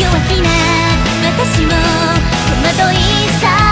弱気な私も戸惑いさ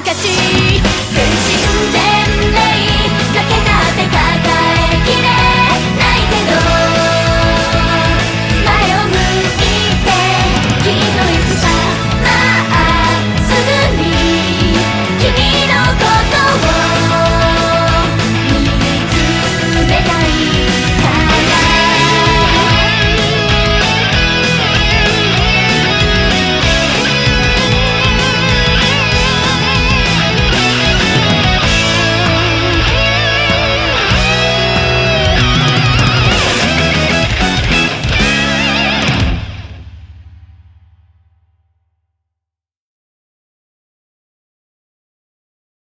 証全身全